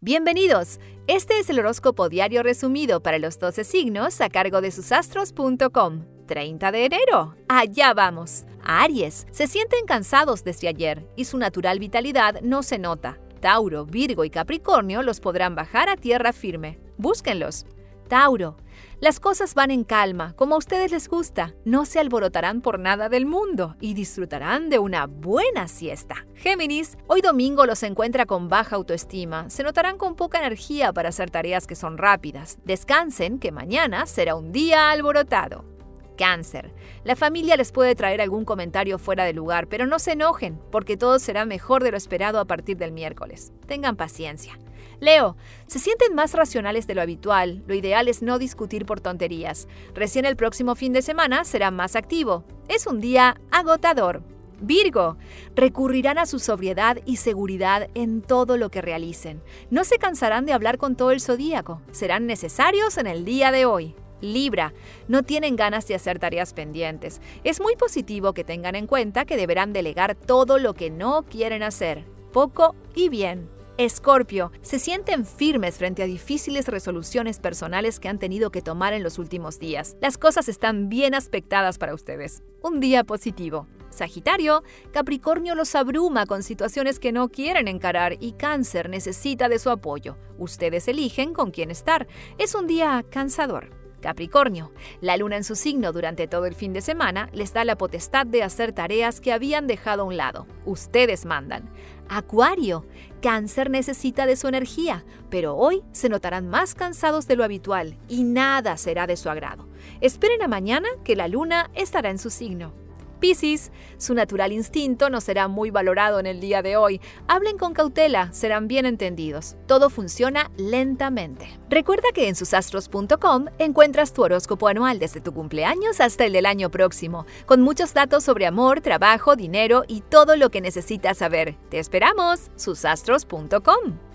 Bienvenidos. Este es el horóscopo diario resumido para los 12 signos a cargo de susastros.com. 30 de enero. Allá vamos. Aries. Se sienten cansados desde ayer y su natural vitalidad no se nota. Tauro, Virgo y Capricornio los podrán bajar a tierra firme. Búsquenlos. Tauro. Las cosas van en calma, como a ustedes les gusta. No se alborotarán por nada del mundo y disfrutarán de una buena siesta. Géminis, hoy domingo los encuentra con baja autoestima. Se notarán con poca energía para hacer tareas que son rápidas. Descansen, que mañana será un día alborotado. Cáncer. La familia les puede traer algún comentario fuera de lugar, pero no se enojen, porque todo será mejor de lo esperado a partir del miércoles. Tengan paciencia. Leo, se sienten más racionales de lo habitual. Lo ideal es no discutir por tonterías. Recién el próximo fin de semana será más activo. Es un día agotador. Virgo, recurrirán a su sobriedad y seguridad en todo lo que realicen. No se cansarán de hablar con todo el zodíaco. Serán necesarios en el día de hoy. Libra, no tienen ganas de hacer tareas pendientes. Es muy positivo que tengan en cuenta que deberán delegar todo lo que no quieren hacer, poco y bien. Escorpio, se sienten firmes frente a difíciles resoluciones personales que han tenido que tomar en los últimos días. Las cosas están bien aspectadas para ustedes. Un día positivo. Sagitario, Capricornio los abruma con situaciones que no quieren encarar y Cáncer necesita de su apoyo. Ustedes eligen con quién estar. Es un día cansador. Capricornio, la luna en su signo durante todo el fin de semana les da la potestad de hacer tareas que habían dejado a un lado. Ustedes mandan. Acuario, Cáncer necesita de su energía, pero hoy se notarán más cansados de lo habitual y nada será de su agrado. Esperen a mañana que la luna estará en su signo. Piscis, su natural instinto no será muy valorado en el día de hoy. Hablen con cautela, serán bien entendidos. Todo funciona lentamente. Recuerda que en susastros.com encuentras tu horóscopo anual desde tu cumpleaños hasta el del año próximo, con muchos datos sobre amor, trabajo, dinero y todo lo que necesitas saber. Te esperamos, susastros.com.